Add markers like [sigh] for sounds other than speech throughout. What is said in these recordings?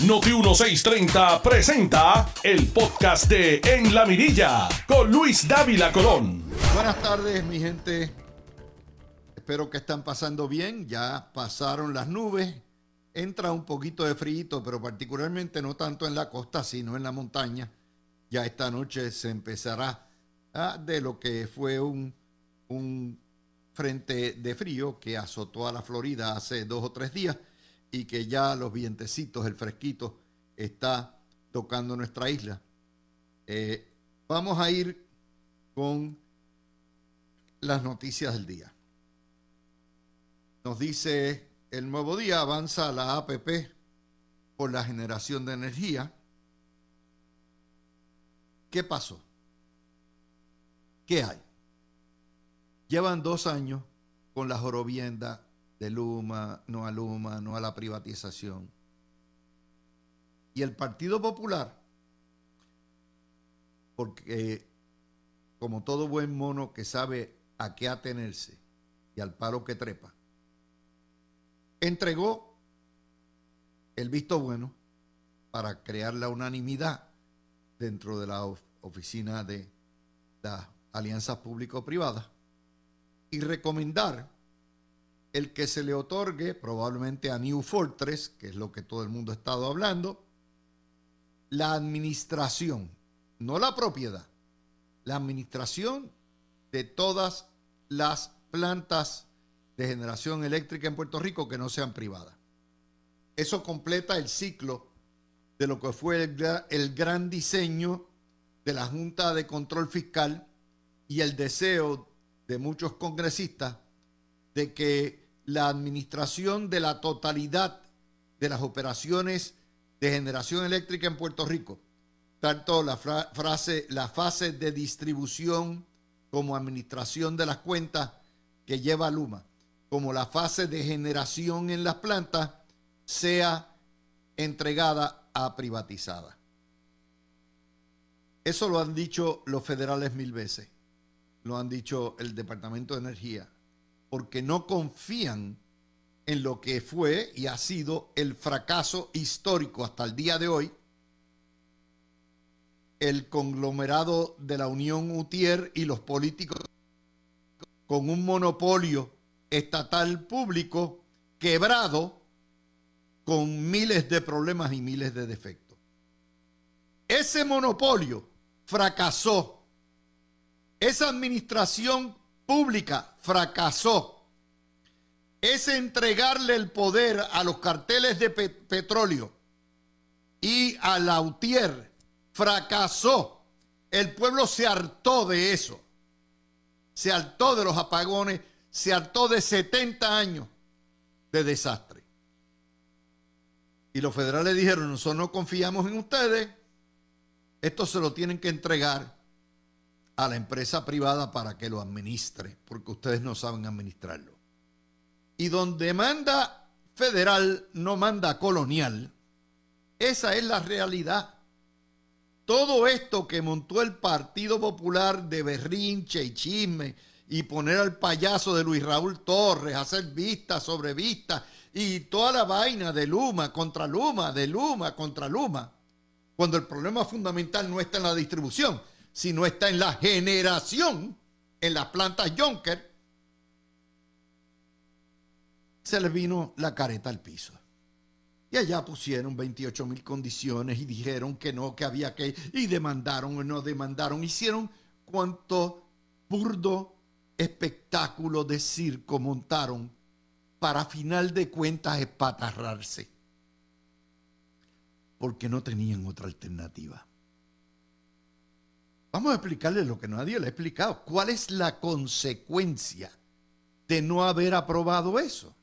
Noti 1630 presenta el podcast de En la Mirilla con Luis Dávila Colón. Buenas tardes, mi gente. Espero que están pasando bien. Ya pasaron las nubes. Entra un poquito de frío, pero particularmente no tanto en la costa, sino en la montaña. Ya esta noche se empezará a, de lo que fue un, un frente de frío que azotó a la Florida hace dos o tres días y que ya los vientecitos, el fresquito, está tocando nuestra isla. Eh, vamos a ir con las noticias del día. Nos dice el nuevo día, avanza la APP por la generación de energía. ¿Qué pasó? ¿Qué hay? Llevan dos años con la jorobienda de Luma, no a Luma, no a la privatización. Y el Partido Popular, porque como todo buen mono que sabe a qué atenerse y al palo que trepa, entregó el visto bueno para crear la unanimidad dentro de la oficina de las alianzas público-privadas y recomendar el que se le otorgue probablemente a New Fortress, que es lo que todo el mundo ha estado hablando, la administración, no la propiedad, la administración de todas las plantas de generación eléctrica en Puerto Rico que no sean privadas. Eso completa el ciclo de lo que fue el, el gran diseño de la Junta de Control Fiscal y el deseo de muchos congresistas de que la administración de la totalidad de las operaciones de generación eléctrica en Puerto Rico, tanto la, fase de distribución como administración de las cuentas que lleva Luma, como la fase de generación en las plantas, sea entregada a privatizada. Eso lo han dicho los federales mil veces, lo han dicho el Departamento de Energía, porque no confían en lo que fue y ha sido el fracaso histórico hasta el día de hoy, el conglomerado de la Unión UTIER y los políticos con un monopolio estatal público quebrado con miles de problemas y miles de defectos. Ese monopolio fracasó. Esa administración pública fracasó. Es entregarle el poder a los carteles de petróleo y a Lautier. Fracasó. El pueblo se hartó de eso. Se hartó de los apagones. Se hartó de 70 años de desastre. Y los federales dijeron, nosotros no confiamos en ustedes. Esto se lo tienen que entregar a la empresa privada para que lo administre, porque ustedes no saben administrarlo. Y donde manda federal, no manda colonial. Esa es la realidad. Todo esto que montó el Partido Popular de berrinche y chisme y poner al payaso de Luis Raúl Torres, hacer vista sobre vista y toda la vaina de Luma contra Luma, de Luma contra Luma, cuando el problema fundamental no está en la distribución, si no está en la generación, en las plantas Jonker, se le vino la careta al piso. Y allá pusieron 28 mil condiciones y dijeron que no, que había que, y demandaron o no demandaron, hicieron cuanto burdo espectáculo de circo montaron para final de cuentas espatarrarse, porque no tenían otra alternativa. Vamos a explicarle lo que nadie le ha explicado. ¿Cuál es la consecuencia de no haber aprobado eso?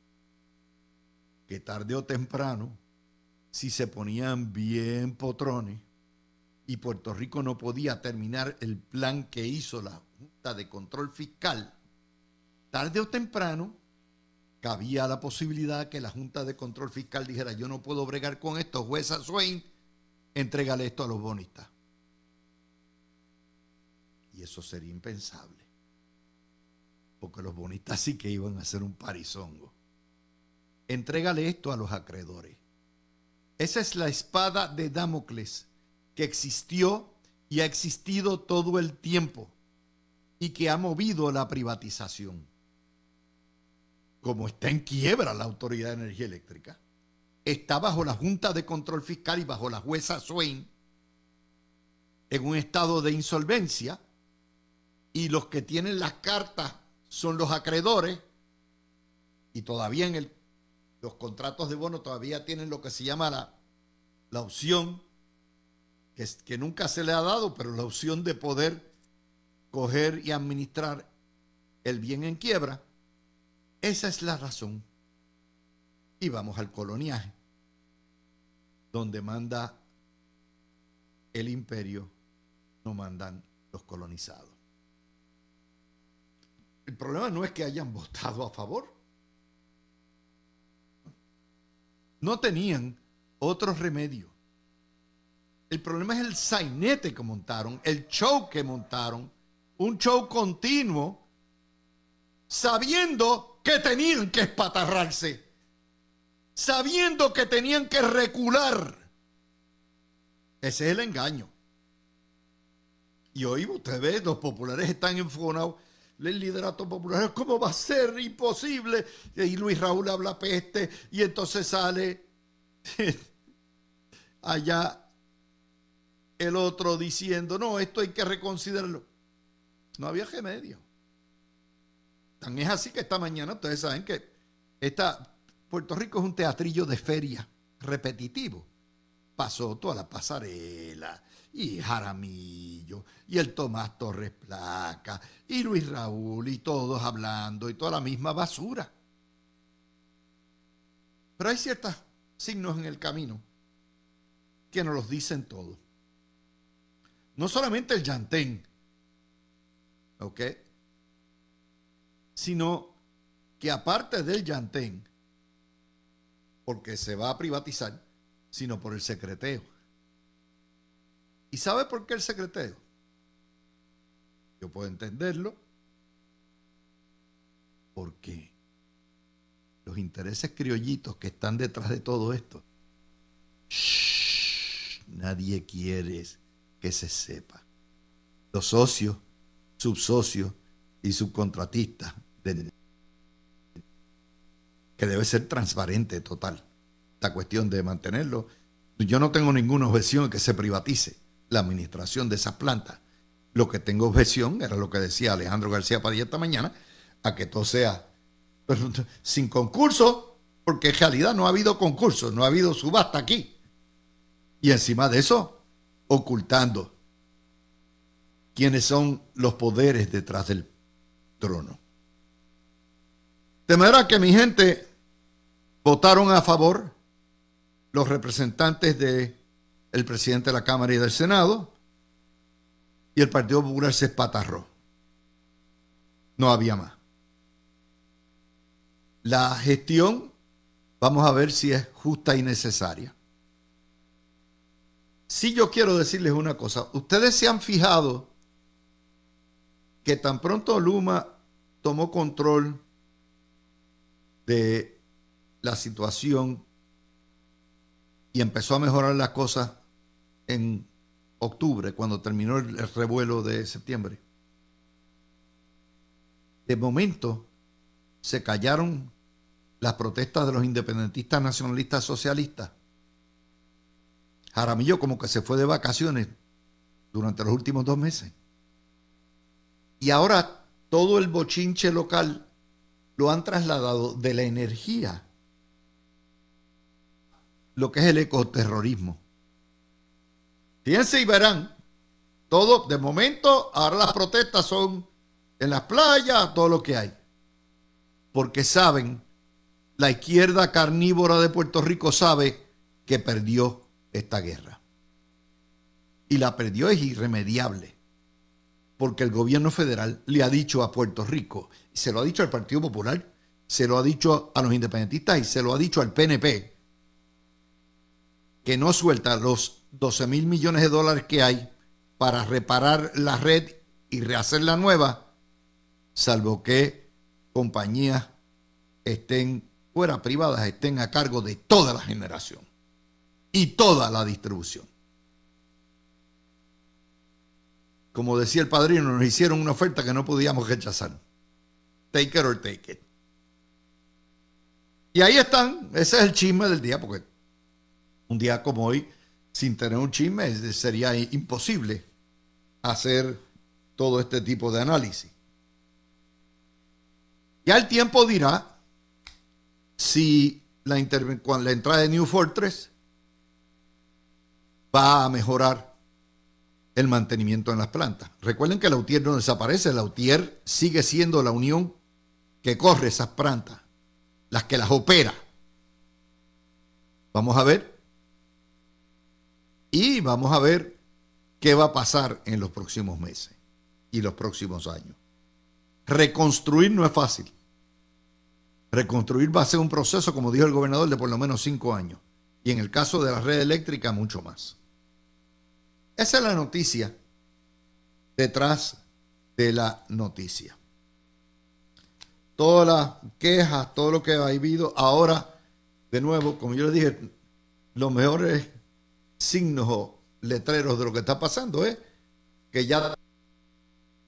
Que tarde o temprano, si se ponían bien potrones y Puerto Rico no podía terminar el plan que hizo la Junta de Control Fiscal, tarde o temprano cabía la posibilidad que la Junta de Control Fiscal dijera, yo no puedo bregar con esto, jueza Swain, entrégale esto a los bonistas. Eso sería impensable. Porque los bonistas sí que iban a hacer un parizongo. Entrégale esto a los acreedores. Esa es la espada de Damocles que existió y ha existido todo el tiempo y que ha movido la privatización. Como está en quiebra la Autoridad de Energía Eléctrica, está bajo la Junta de Control Fiscal y bajo la jueza Swain en un estado de insolvencia y los que tienen las cartas son los acreedores y todavía en los contratos de bono todavía tienen lo que se llama la, la opción, que, que nunca se le ha dado, pero la opción de poder coger y administrar el bien en quiebra. Esa es la razón. Y vamos al coloniaje, donde manda el imperio, no mandan los colonizados. El problema no es que hayan [laughs] votado a favor. No tenían otro remedio. El problema es el sainete que montaron, el show que montaron, un show continuo, sabiendo que tenían que espatarrarse, sabiendo que tenían que recular. Ese es el engaño. Y hoy usted ve, los populares están enfonados el liderato popular, ¿cómo va a ser imposible? Y Luis Raúl habla peste y entonces sale [laughs] allá el otro diciendo, no, esto hay que reconsiderarlo. No había remedio. Tan es así que esta mañana ustedes saben que esta, Puerto Rico es un teatrillo de feria repetitivo. Pasó toda la pasarela, y Jaramillo, y el Tomás Torres Placa, y Luis Raúl, y todos hablando, y toda la misma basura. Pero hay ciertos signos en el camino que nos los dicen todos. No solamente el llantén, ¿ok? Sino que aparte del llantén, porque se va a privatizar, sino por el secreteo. ¿Y sabe por qué el secretario? Yo puedo entenderlo. Porque los intereses criollitos que están detrás de todo esto, nadie quiere que se sepa. Los socios, subsocios y subcontratistas, que debe ser transparente total. Esta cuestión de mantenerlo. Yo no tengo ninguna objeción que se privatice la administración de esas plantas. Lo que tengo objeción, era lo que decía Alejandro García Padilla esta mañana, a que todo sea [laughs] sin concurso, porque en realidad no ha habido concurso, no ha habido subasta aquí. Y encima de eso, ocultando quiénes son los poderes detrás del trono. De manera que mi gente votaron a favor los representantes de el presidente de la Cámara y del Senado, y el Partido Popular se espatarró. No había más. La gestión, vamos a ver si es justa y necesaria. Si yo quiero decirles una cosa, ustedes se han fijado que tan pronto Luma tomó control de la situación y empezó a mejorar las cosas, en octubre, cuando terminó el, revuelo de septiembre. De momento se callaron las protestas de los independentistas nacionalistas socialistas. Jaramillo como que se fue de vacaciones durante los últimos dos meses. Y ahora todo el bochinche local lo han trasladado de la energía, lo que es el ecoterrorismo. Fíjense y verán, todo, de momento, ahora las protestas son en las playas, todo lo que hay. Porque saben, la izquierda carnívora de Puerto Rico sabe que perdió esta guerra. Y la perdió es irremediable. Porque el gobierno federal le ha dicho a Puerto Rico, se lo ha dicho al Partido Popular, se lo ha dicho a los independentistas y se lo ha dicho al PNP, que no suelta los 12 mil millones de dólares que hay para reparar la red y rehacer la nueva, salvo que compañías estén fuera privadas, estén a cargo de toda la generación. y toda la distribución. Como decía el padrino, nos hicieron una oferta que no podíamos rechazar. Take it or take it. Y ahí están, ese es el chisme del día, porque un día como hoy, sin tener un chisme, sería imposible hacer todo este tipo de análisis. Ya el tiempo dirá si la, entrada de New Fortress va a mejorar el mantenimiento en las plantas. Recuerden que la UTIER no desaparece, la UTIER sigue siendo la unión que corre esas plantas, las que las opera. Vamos a ver. Y vamos a ver qué va a pasar en los próximos meses y los próximos años. Reconstruir no es fácil. Reconstruir va a ser un proceso, como dijo el gobernador, de por lo menos cinco años. Y en el caso de la red eléctrica, mucho más. Esa es la noticia detrás de la noticia. Todas las quejas, todo lo que ha habido, ahora, de nuevo, como yo les dije, los mejores signos o letreros de lo que está pasando es que ya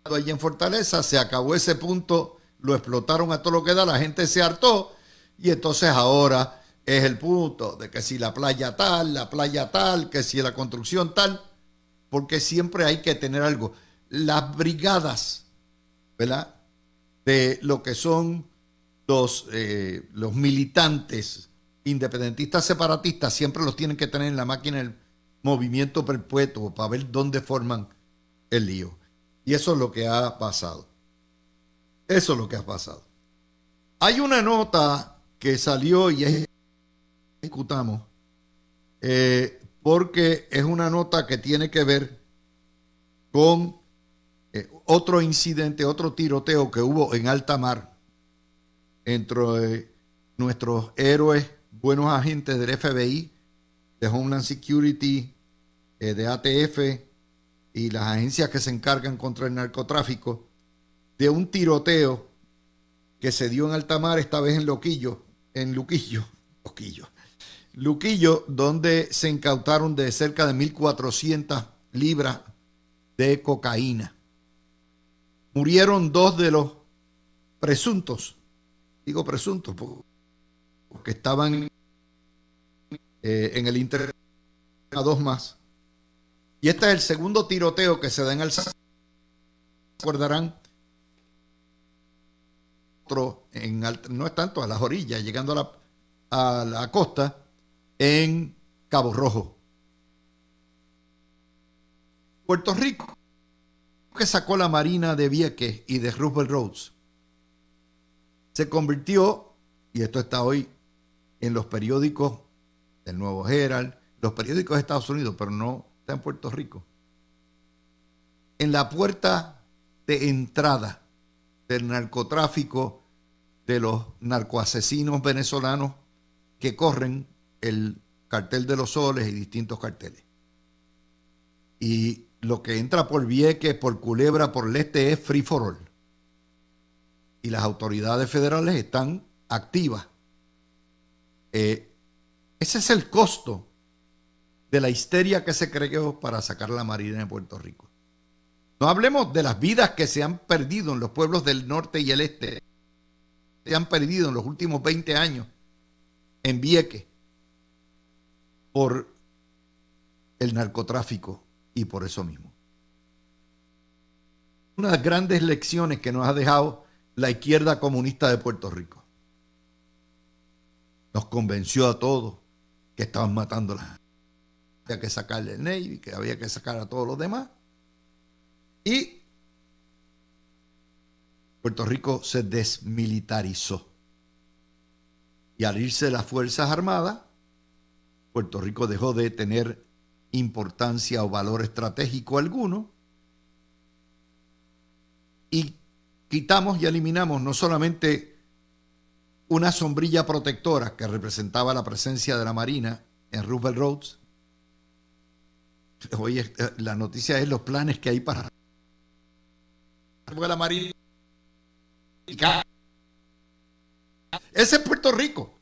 allí en Fortaleza se acabó ese punto, lo explotaron a todo lo que da, la gente se hartó y entonces ahora es el punto de que si la playa tal, la playa tal, que si la construcción tal porque siempre hay que tener algo. Las brigadas, ¿verdad? De lo que son los, eh, los militantes independentistas separatistas, siempre los tienen que tener en la máquina el movimiento perpetuo para ver dónde forman el lío. Y eso es lo que ha pasado. Eso es lo que ha pasado. Hay una nota que salió y ejecutamos eh, porque es una nota que tiene que ver con eh, otro incidente, otro tiroteo que hubo en alta mar entre nuestros héroes, buenos agentes del FBI, de Homeland Security, eh, de ATF y las agencias que se encargan contra el narcotráfico, de un tiroteo que se dio en alta mar, esta vez en Loquillo, en Luquillo, Loquillo, Luquillo, donde se incautaron de cerca de 1.400 libras de cocaína. Murieron dos de los presuntos, digo presuntos porque estaban eh, en el inter a dos más. Y este es el segundo tiroteo que se da en el recordarán otro en no es tanto a las orillas, llegando a la, a la costa, en Cabo Rojo. Puerto Rico, que sacó la Marina de Vieques y de Roosevelt Roads, se convirtió, y esto está hoy en los periódicos del Nuevo Herald, los periódicos de Estados Unidos, pero no está en Puerto Rico, en la puerta de entrada del narcotráfico de los narcoasesinos venezolanos que corren el cartel de los soles y distintos carteles. Y lo que entra por Vieques, por Culebra, por el este es free for all. Y las autoridades federales están activas. Eh, ese es el costo de la histeria que se creó para sacar la Marina de Puerto Rico. No hablemos de las vidas que se han perdido en los pueblos del norte y el este. Se han perdido en los últimos 20 años en Vieques por el narcotráfico y por eso mismo. Una de las grandes lecciones que nos ha dejado la izquierda comunista de Puerto Rico. Nos convenció a todos que estaban matando a la había que sacarle el Navy, que había que sacar a todos los demás. Y Puerto Rico se desmilitarizó. Y al irse las Fuerzas Armadas, Puerto Rico dejó de tener importancia o valor estratégico alguno y quitamos y eliminamos no solamente una sombrilla protectora que representaba la presencia de la Marina en Roosevelt Roads. Hoy eh, la noticia es los planes que hay para la Marina. Ese es Puerto Rico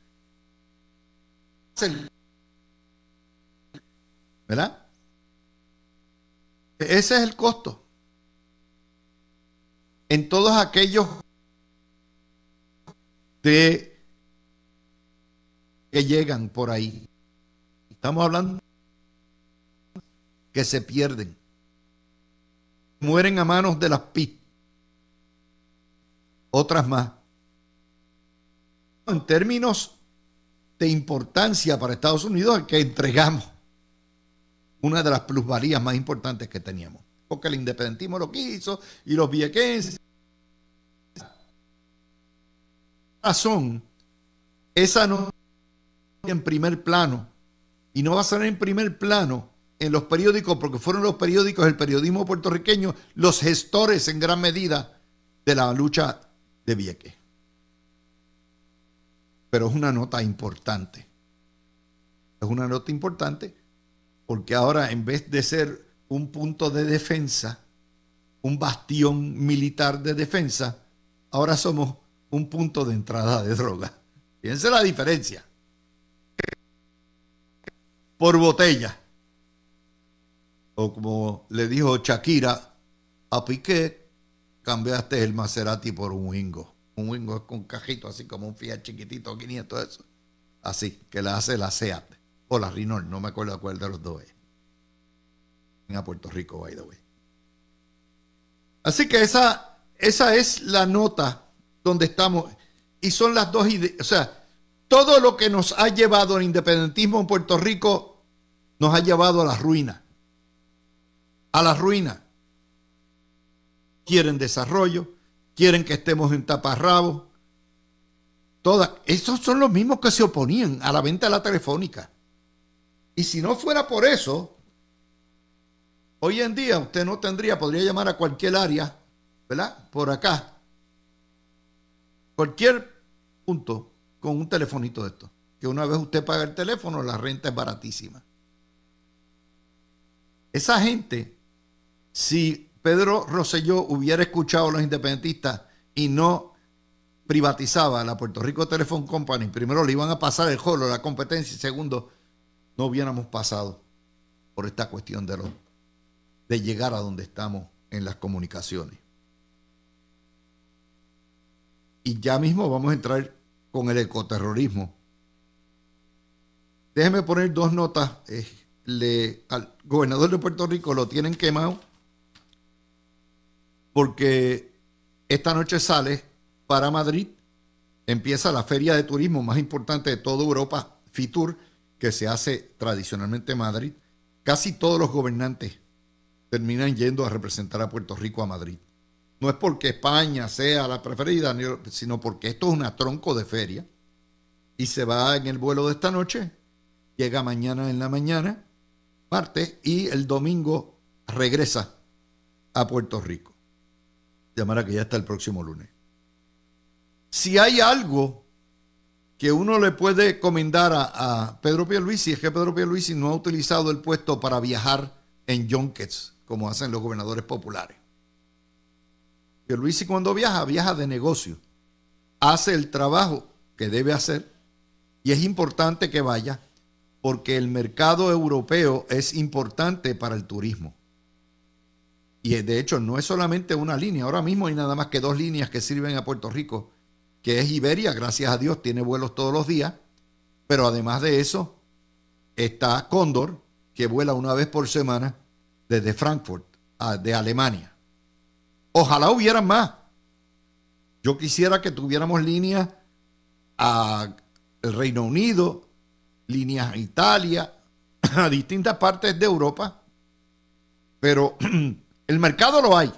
¿Verdad? Ese es el costo. En todos aquellos que llegan por ahí. Estamos hablando que se pierden. Mueren a manos de las PIT. Otras más. En términos de importancia para Estados Unidos, que entregamos una de las plusvalías más importantes que teníamos. Porque el independentismo lo quiso y los viequenses. Razón, esa no en primer plano y no va a ser en primer plano en los periódicos porque fueron los periódicos, el periodismo puertorriqueño, los gestores en gran medida de la lucha de Vieques. Pero es una nota importante. Es una nota importante porque ahora en vez de ser un punto de defensa, un bastión militar de defensa, ahora somos un punto de entrada de droga. Fíjense la diferencia. Por botella. Como le dijo Shakira a Piqué, cambiaste el Maserati por un Wingo. Un Wingo es con cajito, así como un Fiat chiquitito, 500, eso. Así, que la hace la SEAT o la Rinol, no me acuerdo cuál de los dos es. A Puerto Rico, by the way. Así que esa, esa es la nota donde estamos. Y son las dos ideas. O sea, todo lo que nos ha llevado al independentismo en Puerto Rico nos ha llevado a la ruina. A la ruina. Quieren desarrollo, quieren que estemos en taparrabos. Todas. Esos son los mismos que se oponían a la venta de la telefónica. Y si no fuera por eso, hoy en día usted no tendría, podría llamar a cualquier área, ¿verdad? Por acá. Cualquier punto con un telefonito de esto. Que una vez usted paga el teléfono, la renta es baratísima. Esa gente, si Pedro Rosselló hubiera escuchado a los independentistas y no privatizaba la Puerto Rico Telephone Company, primero le iban a pasar el jolo, la competencia, y segundo, no hubiéramos pasado por esta cuestión de, de llegar a donde estamos en las comunicaciones. Y ya mismo vamos a entrar con el ecoterrorismo. Déjeme poner dos notas. Eh, al gobernador de Puerto Rico lo tienen quemado porque esta noche sale para Madrid, empieza la feria de turismo más importante de toda Europa, FITUR, que se hace tradicionalmente en Madrid, casi todos los gobernantes terminan yendo a representar a Puerto Rico a Madrid. No es porque España sea la preferida, sino porque esto es una tronco de feria y se va en el vuelo de esta noche, llega mañana en la mañana, martes, y el domingo regresa a Puerto Rico. Llamará que ya está el próximo lunes. Si hay algo que uno le puede comendar a, Pedro Pierluisi es que Pedro Pierluisi no ha utilizado el puesto para viajar en junkets, como hacen los gobernadores populares. Pierluisi cuando viaja, viaja de negocio. Hace el trabajo que debe hacer y es importante que vaya porque el mercado europeo es importante para el turismo. Y de hecho no es solamente una línea, ahora mismo hay nada más que dos líneas que sirven a Puerto Rico que es Iberia, gracias a Dios, tiene vuelos todos los días, pero además de eso está Cóndor, que vuela una vez por semana desde Frankfurt, de Alemania. Ojalá hubieran más. Yo quisiera que tuviéramos líneas a el Reino Unido, líneas a Italia, [clears throat] a distintas partes de Europa, pero [clears throat] el mercado lo hay.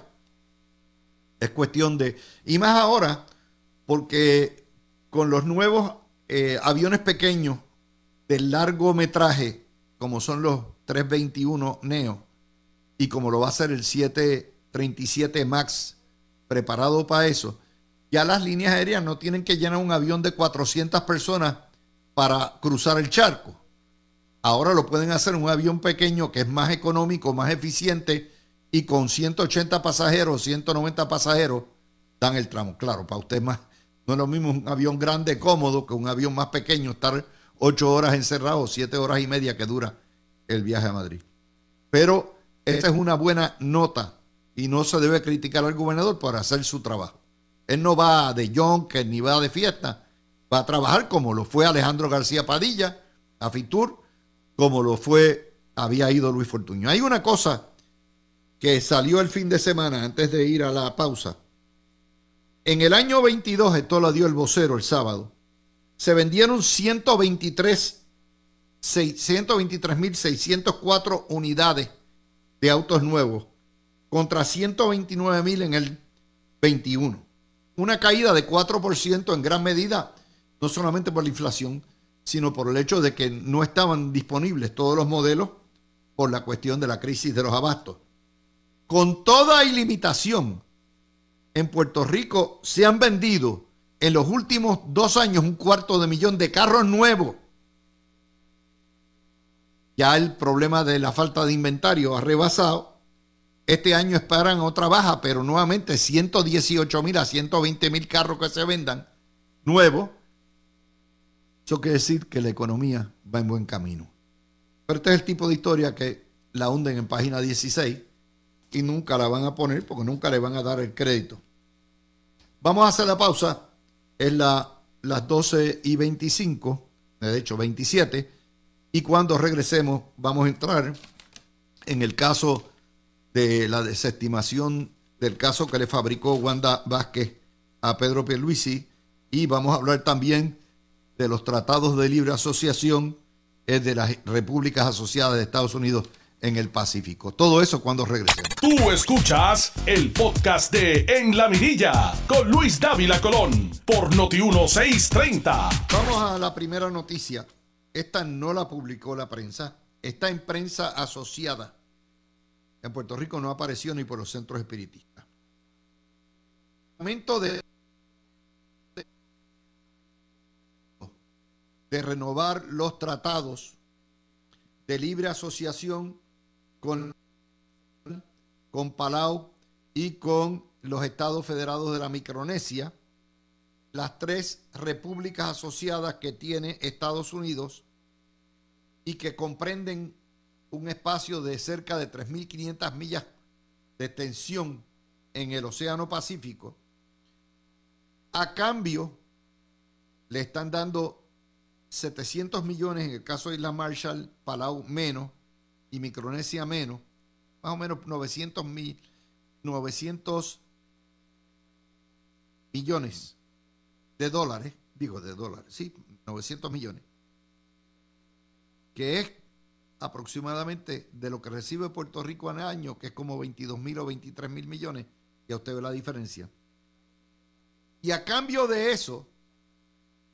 Es cuestión de... Y más ahora porque con los nuevos eh, aviones pequeños de largometraje, como son los 321 Neo, y como lo va a ser el 737 MAX, preparado para eso, ya las líneas aéreas no tienen que llenar un avión de 400 personas para cruzar el charco. Ahora lo pueden hacer un avión pequeño que es más económico, más eficiente y con 180 pasajeros, 190 pasajeros dan el tramo. Claro, para usted más, no es lo mismo un avión grande, cómodo, que un avión más pequeño, estar ocho horas encerrado, siete horas y media que dura el viaje a Madrid. Pero esta es una buena nota y no se debe criticar al gobernador por hacer su trabajo. Él no va de yonke ni va de fiesta, va a trabajar como lo fue Alejandro García Padilla a Fitur, como lo fue, había ido Luis Fortuño. Hay una cosa que salió el fin de semana antes de ir a la pausa. En el año 22, esto lo dio el vocero el sábado, se vendieron 123 623.604 unidades de autos nuevos contra 129.000 en el 21. Una caída de 4% en gran medida, no solamente por la inflación, sino por el hecho de que no estaban disponibles todos los modelos por la cuestión de la crisis de los abastos. Con toda ilimitación, en Puerto Rico se han vendido en los últimos dos años un cuarto de millón de carros nuevos ya el problema de la falta de inventario ha rebasado. Este año esperan otra baja, pero nuevamente 118 mil a 120 mil carros que se vendan nuevos. Eso quiere decir que la economía va en buen camino. Pero este es el tipo de historia que la hunden en página 16 y nunca la van a poner porque nunca le van a dar el crédito. Vamos a hacer la pausa. Es la, las 12 y 25, de hecho 27. Y cuando regresemos vamos a entrar en el caso de la desestimación del caso que le fabricó Wanda Vázquez a Pedro Pierluisi y vamos a hablar también de los tratados de libre asociación de las repúblicas asociadas de Estados Unidos en el Pacífico. Todo eso cuando regresemos. Tú escuchas el podcast de En la Mirilla con Luis Dávila Colón por Noti 1630. Vamos a la primera noticia. Esta no la publicó la prensa, está en prensa asociada. En Puerto Rico no apareció ni por los centros espiritistas. Momento de, de renovar los tratados de libre asociación con, con Palau y con los estados federados de la Micronesia, las tres repúblicas asociadas que tiene Estados Unidos y que comprenden un espacio de cerca de 3.500 millas de extensión en el Océano Pacífico, a cambio le están dando 700 millones en el caso de Isla Marshall, Palau menos y Micronesia menos, más o menos 900 mil, 900 millones de dólares, digo de dólares, sí, 900 millones que es aproximadamente de lo que recibe Puerto Rico en año, que es como 22 mil o 23 mil millones, ya usted ve la diferencia. Y a cambio de eso,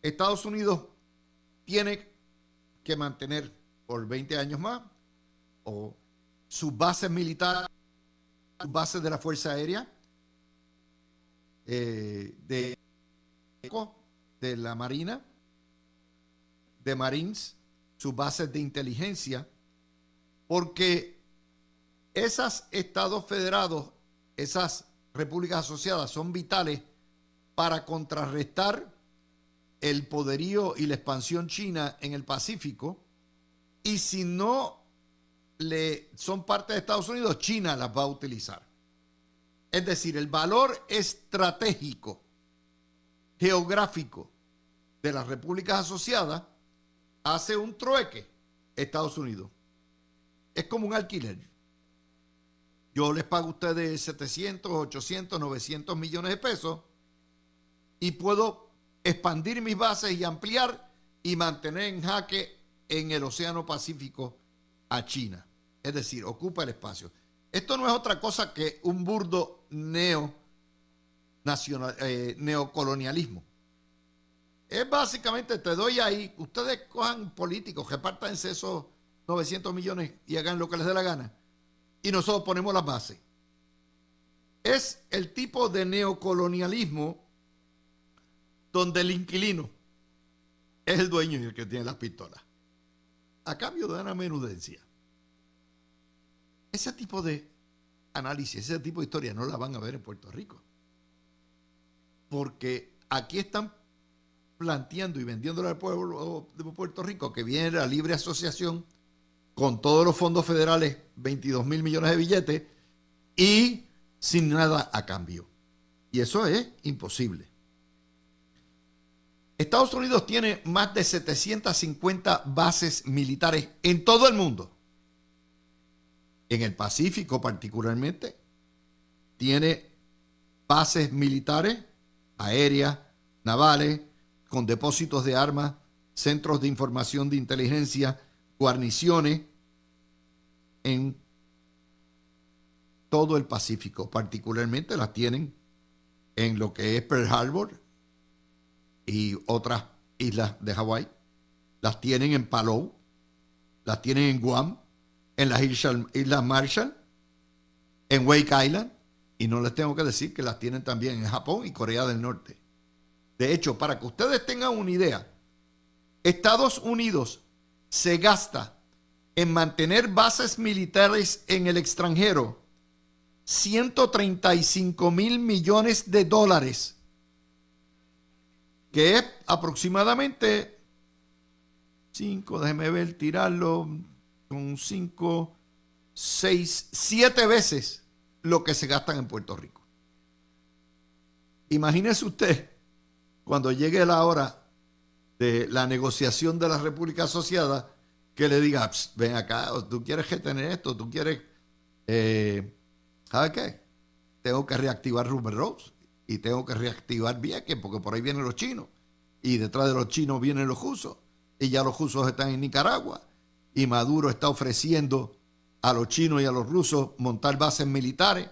Estados Unidos tiene que mantener por 20 años más sus bases militares, sus bases de la Fuerza Aérea, eh, de, de la Marina, de Marines, sus bases de inteligencia, porque esos estados federados, esas repúblicas asociadas son vitales para contrarrestar el poderío y la expansión china en el Pacífico, y si no le son parte de Estados Unidos, China las va a utilizar. Es decir, el valor estratégico, geográfico de las repúblicas asociadas hace un trueque Estados Unidos. Es como un alquiler. Yo les pago a ustedes 700, 800, 900 millones de pesos y puedo expandir mis bases y ampliar y mantener en jaque en el Océano Pacífico a China. Es decir, ocupa el espacio. Esto no es otra cosa que un burdo neo eh, neocolonialismo. Es básicamente, te doy ahí, ustedes cojan políticos, repártanse esos 900 millones y hagan lo que les dé la gana. Y nosotros ponemos las bases. Es el tipo de neocolonialismo donde el inquilino es el dueño y el que tiene las pistolas. A cambio de una menudencia. Ese tipo de análisis, ese tipo de historia no la van a ver en Puerto Rico. Porque aquí están planteando y vendiéndole al pueblo de Puerto Rico que viene la libre asociación con todos los fondos federales, 22 mil millones de billetes, y sin nada a cambio. Y eso es imposible. Estados Unidos tiene más de 750 bases militares en todo el mundo. En el Pacífico particularmente, tiene bases militares, aéreas, navales, con depósitos de armas, centros de información de inteligencia, guarniciones en todo el Pacífico. Particularmente las tienen en lo que es Pearl Harbor y otras islas de Hawái. Las tienen en Palau, las tienen en Guam, en las Islas Marshall, en Wake Island, y no les tengo que decir que las tienen también en Japón y Corea del Norte. De hecho, para que ustedes tengan una idea, Estados Unidos se gasta en mantener bases militares en el extranjero 135 mil millones de dólares, que es aproximadamente 5, déjeme ver, tirarlo con 5, 6, 7 veces lo que se gastan en Puerto Rico. Imagínese usted cuando llegue la hora de la negociación de la República Asociada, que le diga, ven acá, tú quieres que tener esto, tú quieres, eh, ¿sabes qué? Tengo que reactivar Rumor Rose y tengo que reactivar Vieques porque por ahí vienen los chinos y detrás de los chinos vienen los rusos y ya los rusos están en Nicaragua y Maduro está ofreciendo a los chinos y a los rusos montar bases militares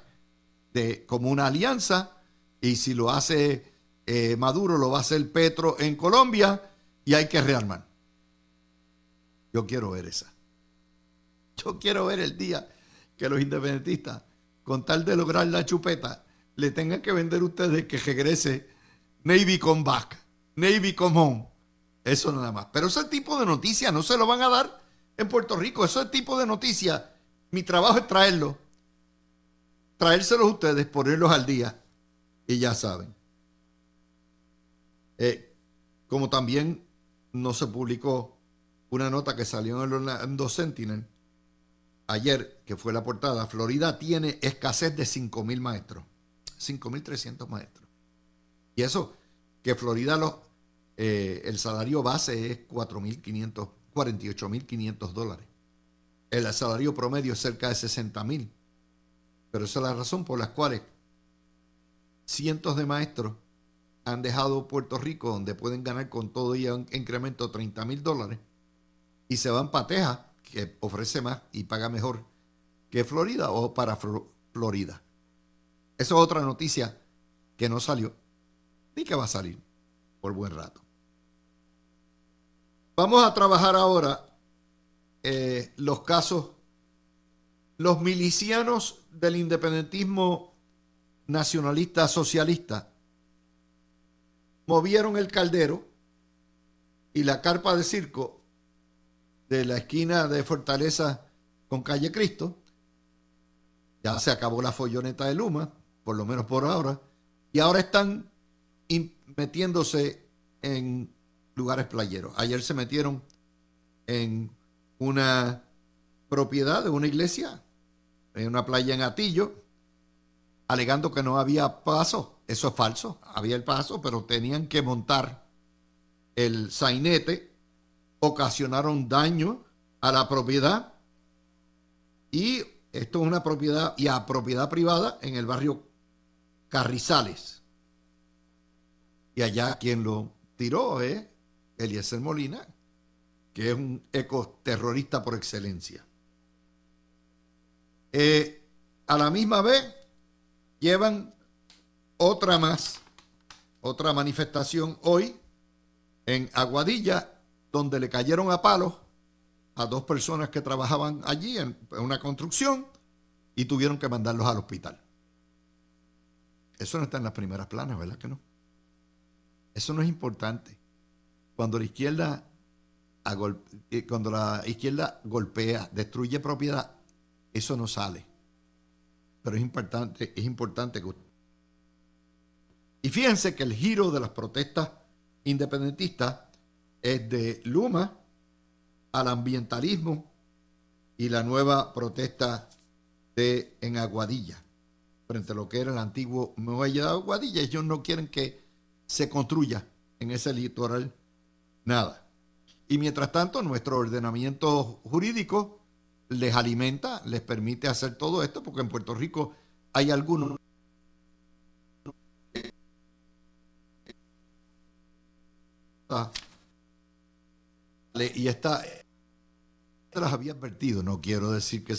de, como una alianza y si lo hace eh, Maduro, lo va a hacer Petro en Colombia y hay que rearmar. Yo quiero ver esa. Yo quiero ver el día que los independentistas, con tal de lograr la chupeta, le tengan que vender a ustedes que regrese Navy come back, Navy come home. Eso nada más. Pero ese tipo de noticias no se lo van a dar en Puerto Rico. Ese tipo de noticias mi trabajo es traerlo, traérselos a ustedes, ponerlos al día y ya saben. Eh, como también no se publicó una nota que salió en el Orlando Sentinel ayer, que fue la portada, Florida tiene escasez de 5.000 maestros, 5.300 maestros. Y eso, que Florida eh, el salario base es 4.500, 48.500 dólares el salario promedio es cerca de 60 mil. Pero esa es la razón por la cual cientos de maestros han dejado Puerto Rico, donde pueden ganar con todo y un incremento 30 mil dólares, y se van para Texas, que ofrece más y paga mejor que Florida, o para Florida. Esa es otra noticia que no salió, ni que va a salir por buen rato. Vamos a trabajar ahora eh, los casos, los milicianos del independentismo nacionalista socialista movieron el caldero y la carpa de circo de la esquina de Fortaleza con calle Cristo. Ya se acabó la folloneta de Luma, por lo menos por ahora, y ahora están metiéndose en lugares playeros. Ayer se metieron en una propiedad de una iglesia en una playa en Atillo, alegando que no había paso. Eso es falso, había el paso, pero tenían que montar el sainete, ocasionaron daño a la propiedad y esto es una propiedad y a propiedad privada en el barrio Carrizales. Y allá quien lo tiró es Eliezer Molina, que es un ecoterrorista por excelencia. Eh, a la misma vez, llevan otra más, otra manifestación hoy en Aguadilla, donde le cayeron a palos a dos personas que trabajaban allí en una construcción y tuvieron que mandarlos al hospital. Eso no está en las primeras planas, ¿verdad que no? Eso no es importante. Cuando la izquierda cuando la izquierda golpea, destruye propiedad, eso no sale. Pero es importante, es importante que... Y fíjense que el giro de las protestas independentistas es de Luma al ambientalismo y la nueva protesta en Aguadilla, frente a lo que era el antiguo muelle de Aguadilla. Ellos no quieren que se construya en ese litoral nada. Y mientras tanto, nuestro ordenamiento jurídico les alimenta, les permite hacer todo esto, porque en Puerto Rico hay algunos y esta las había advertido, no quiero decir que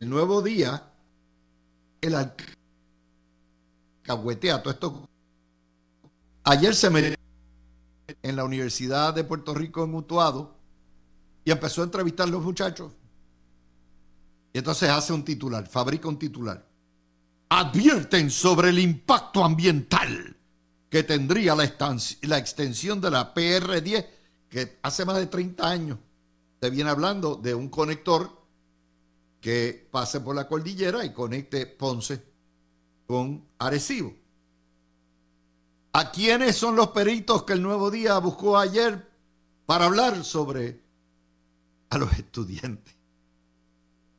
el nuevo día el alcahuetea todo esto ayer se me en la Universidad de Puerto Rico en Utuado y empezó a entrevistar a los muchachos y entonces hace un titular, fabrica un titular advierten sobre el impacto ambiental que tendría la, la extensión de la PR10, que hace más de 30 años se viene hablando de un conector que pase por la cordillera y conecte Ponce con Arecibo. ¿A quiénes son los peritos que el Nuevo Día buscó ayer para hablar sobre a los estudiantes?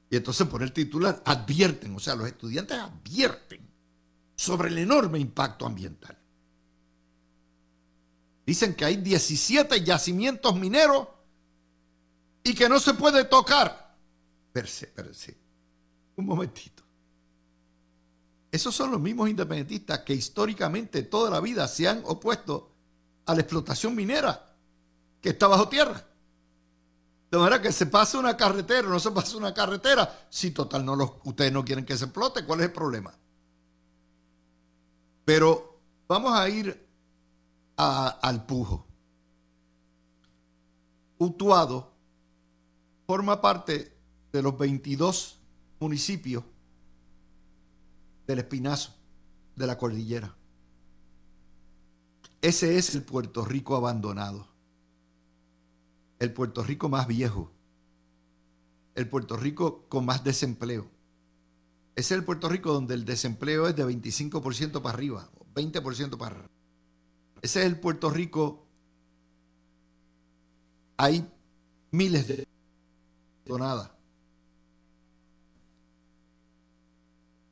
Y entonces por el titular, advierten, o sea, los estudiantes advierten sobre el enorme impacto ambiental. Dicen que hay 17 yacimientos mineros y que no se puede tocar. Perse, perse. Un momentito. Esos son los mismos independentistas que históricamente toda la vida se han opuesto a la explotación minera que está bajo tierra. De manera que se pase una carretera, no se pase una carretera. Si total no los, ustedes no quieren que se explote, ¿cuál es el problema? Pero vamos a ir al Pujo. Utuado forma parte de los 22 municipios del Espinazo, de la cordillera. Ese es el Puerto Rico abandonado, el Puerto Rico más viejo, el Puerto Rico con más desempleo. Ese es el Puerto Rico donde el desempleo es de 25% para arriba, 20% para arriba. Ese es el Puerto Rico. Hay miles de donadas.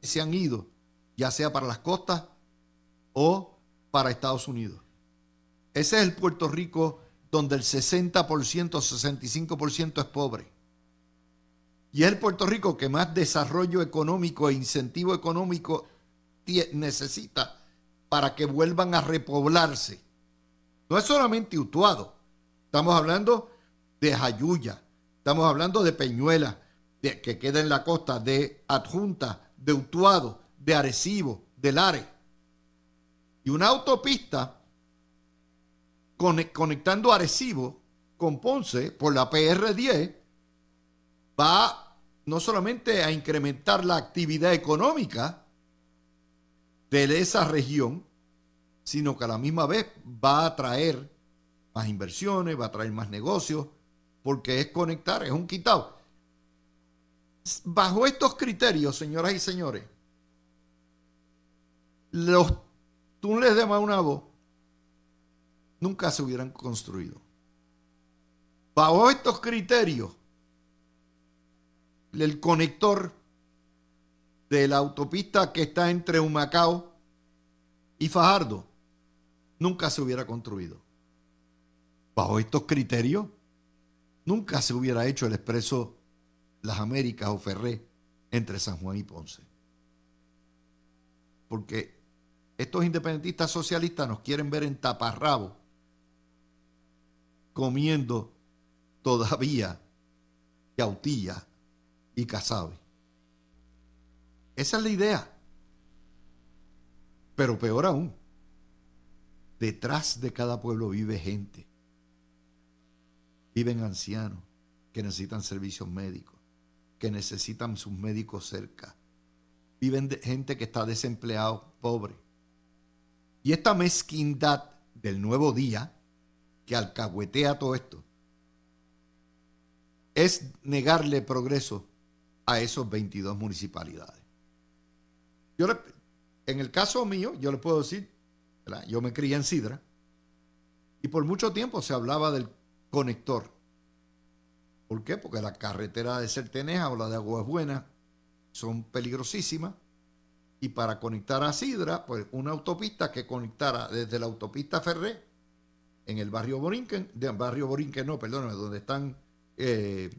Se han ido, ya sea para las costas o para Estados Unidos. Ese es el Puerto Rico donde el 60%, 65% es pobre. Y es el Puerto Rico que más desarrollo económico e incentivo económico necesita para que vuelvan a repoblarse. No es solamente Utuado, estamos hablando de Jayuya, estamos hablando de Peñuela, que queda en la costa, de Adjunta, de Utuado, de Arecibo, de Lare. Y una autopista conectando Arecibo con Ponce por la PR10 va no solamente a incrementar la actividad económica, de esa región, sino que a la misma vez va a atraer más inversiones, va a traer más negocios, porque es conectar, es un quitado. Bajo estos criterios, señoras y señores, los túneles de Maunabo nunca se hubieran construido. Bajo estos criterios, el conector de la autopista que está entre Humacao y Fajardo nunca se hubiera construido. Bajo estos criterios, nunca se hubiera hecho el expreso Las Américas o Ferré entre San Juan y Ponce. Porque estos independentistas socialistas nos quieren ver en taparrabo comiendo todavía yautilla y casabe. Esa es la idea. Pero peor aún, detrás de cada pueblo vive gente. Viven ancianos que necesitan servicios médicos, necesitan sus médicos cerca. Viven gente que está desempleado, pobre. Y esta mezquindad del nuevo día, que alcahuetea todo esto, es negarle progreso a esos 22 municipalidades. Yo en el caso mío, yo le puedo decir, yo me crié en Sidra y por mucho tiempo se hablaba del conector. ¿Por qué? Porque la carretera de Certeneja o la de Aguas Buenas son peligrosísimas. Y para conectar a Sidra, pues una autopista que conectara desde la autopista Ferré en el barrio Borinquen, barrio Borinquen no, perdón, donde están eh,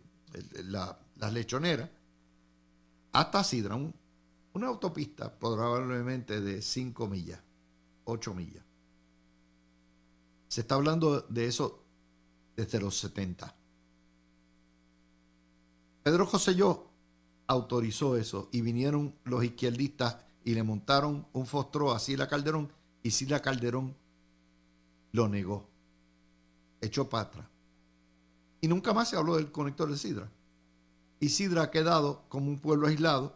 las lechoneras, hasta Sidra, una autopista probablemente de 5 millas, 8 millas. Se está hablando de eso desde los 70. Pedro Joselló autorizó eso y vinieron los izquierdistas y le montaron un fostro a Sila Calderón y Sila Calderón lo negó, echó para Y nunca más se habló del conector de Sidra. Y Sidra ha quedado como un pueblo aislado,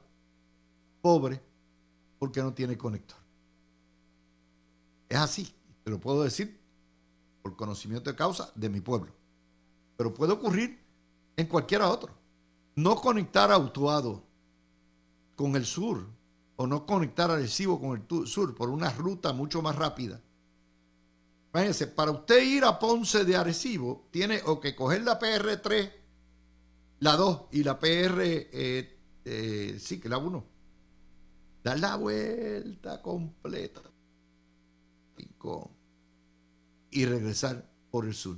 pobre, porque no tiene conector. Es así, te lo puedo decir por conocimiento de causa de mi pueblo. Pero puede ocurrir en cualquiera otro. No conectar a Utuado con el sur o no conectar a Recibo con el sur por una ruta mucho más rápida. Imagínense, para usted ir a Ponce de Arecibo, tiene o que coger la PR3, la 2 y la PR, eh, eh, sí, que la 1. Dar la vuelta completa y regresar por el sur.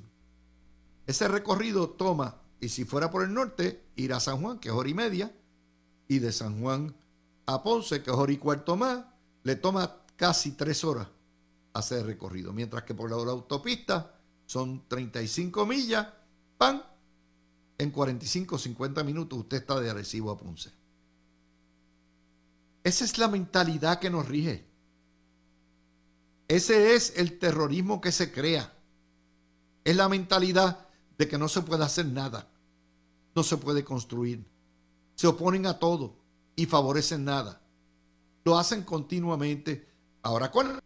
Ese recorrido toma, y si fuera por el norte, ir a San Juan, que es hora y media, y de San Juan a Ponce, que es hora y cuarto más, le toma casi tres horas hacer el recorrido. Mientras que por la, autopista son 35 millas, pan, en 45 50 minutos usted está de Arecibo a Ponce. Esa es la mentalidad que nos rige. Ese es el terrorismo que se crea. Es la mentalidad de que no se puede hacer nada. No se puede construir. Se oponen a todo y favorecen nada. Lo hacen continuamente. Ahora, ¿cuál?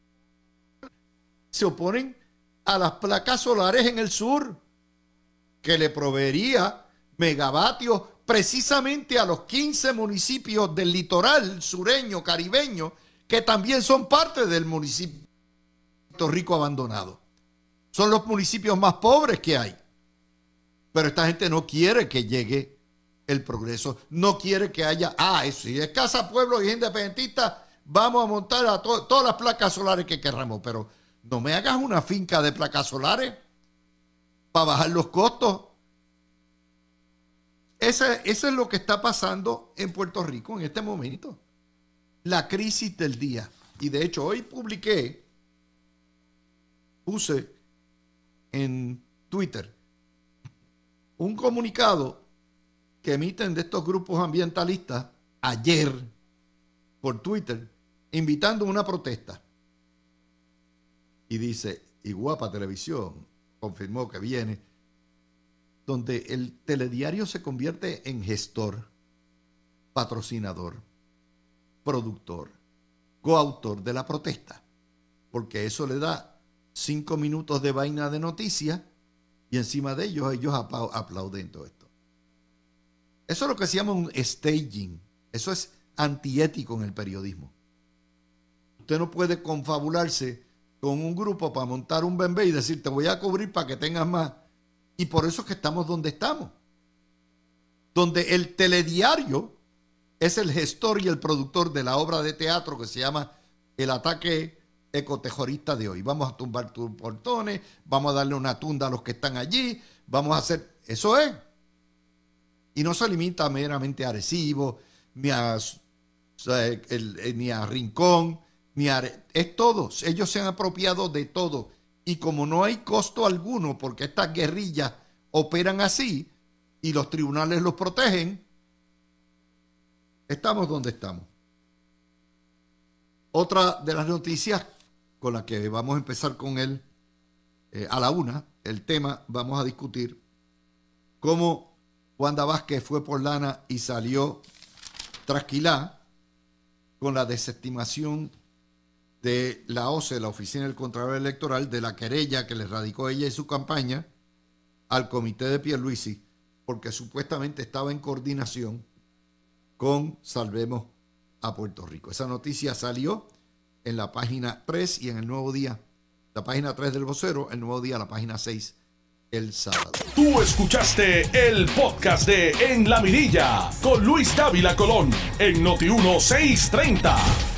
Se oponen a las placas solares en el sur, que le proveería megavatios precisamente a los 15 municipios del litoral sureño, caribeño, que también son parte del municipio de Puerto Rico abandonado. Son los municipios más pobres que hay. Pero esta gente no quiere que llegue el progreso. No quiere que haya, ah, si es Casa Pueblo y independentista, vamos a montar a todas las placas solares que querramos, pero no me hagas una finca de placas solares para bajar los costos. Ese, eso es lo que está pasando en Puerto Rico en este momento. La crisis del día. Y de hecho, hoy publiqué, puse en Twitter un comunicado que emiten de estos grupos ambientalistas ayer por Twitter, invitando a una protesta. Y dice, y Guapa Televisión confirmó que viene, donde el telediario se convierte en gestor, patrocinador, productor, coautor de la protesta, porque eso le da cinco minutos de vaina de noticias y encima de ellos ellos aplauden todo esto. Eso es lo que se llama un staging. Eso es antiético en el periodismo. Usted no puede confabularse con un grupo para montar un bembé y decir, te voy a cubrir para que tengas más. Y por eso es que estamos donde estamos. Donde el telediario es el gestor y el productor de la obra de teatro que se llama El ataque ecotejorista de hoy. Vamos a tumbar tus portones, vamos a darle una tunda a los que están allí, vamos a hacer... Eso es. Y no se limita meramente a Arecibo, ni a, eh, ni a Rincón, ni a... Es todo. Ellos se han apropiado de todo. Y como no hay costo alguno, porque estas guerrillas operan así y los tribunales los protegen, estamos donde estamos. Otra de las noticias con la que vamos a empezar con él eh, a la una, el tema, vamos a discutir cómo Wanda Vázquez fue por lana y salió trasquilá con la desestimación de la OCE, la Oficina del Contralor Electoral, de la querella que le radicó ella y su campaña al comité de Pierluisi, porque supuestamente estaba en coordinación con Salvemos a Puerto Rico. Esa noticia salió en la página 3 y en el nuevo día. La página 3 del vocero, el nuevo día, la página 6 el sábado. Tú escuchaste el podcast de En la Mirilla con Luis Dávila Colón en Noti 1630. 630.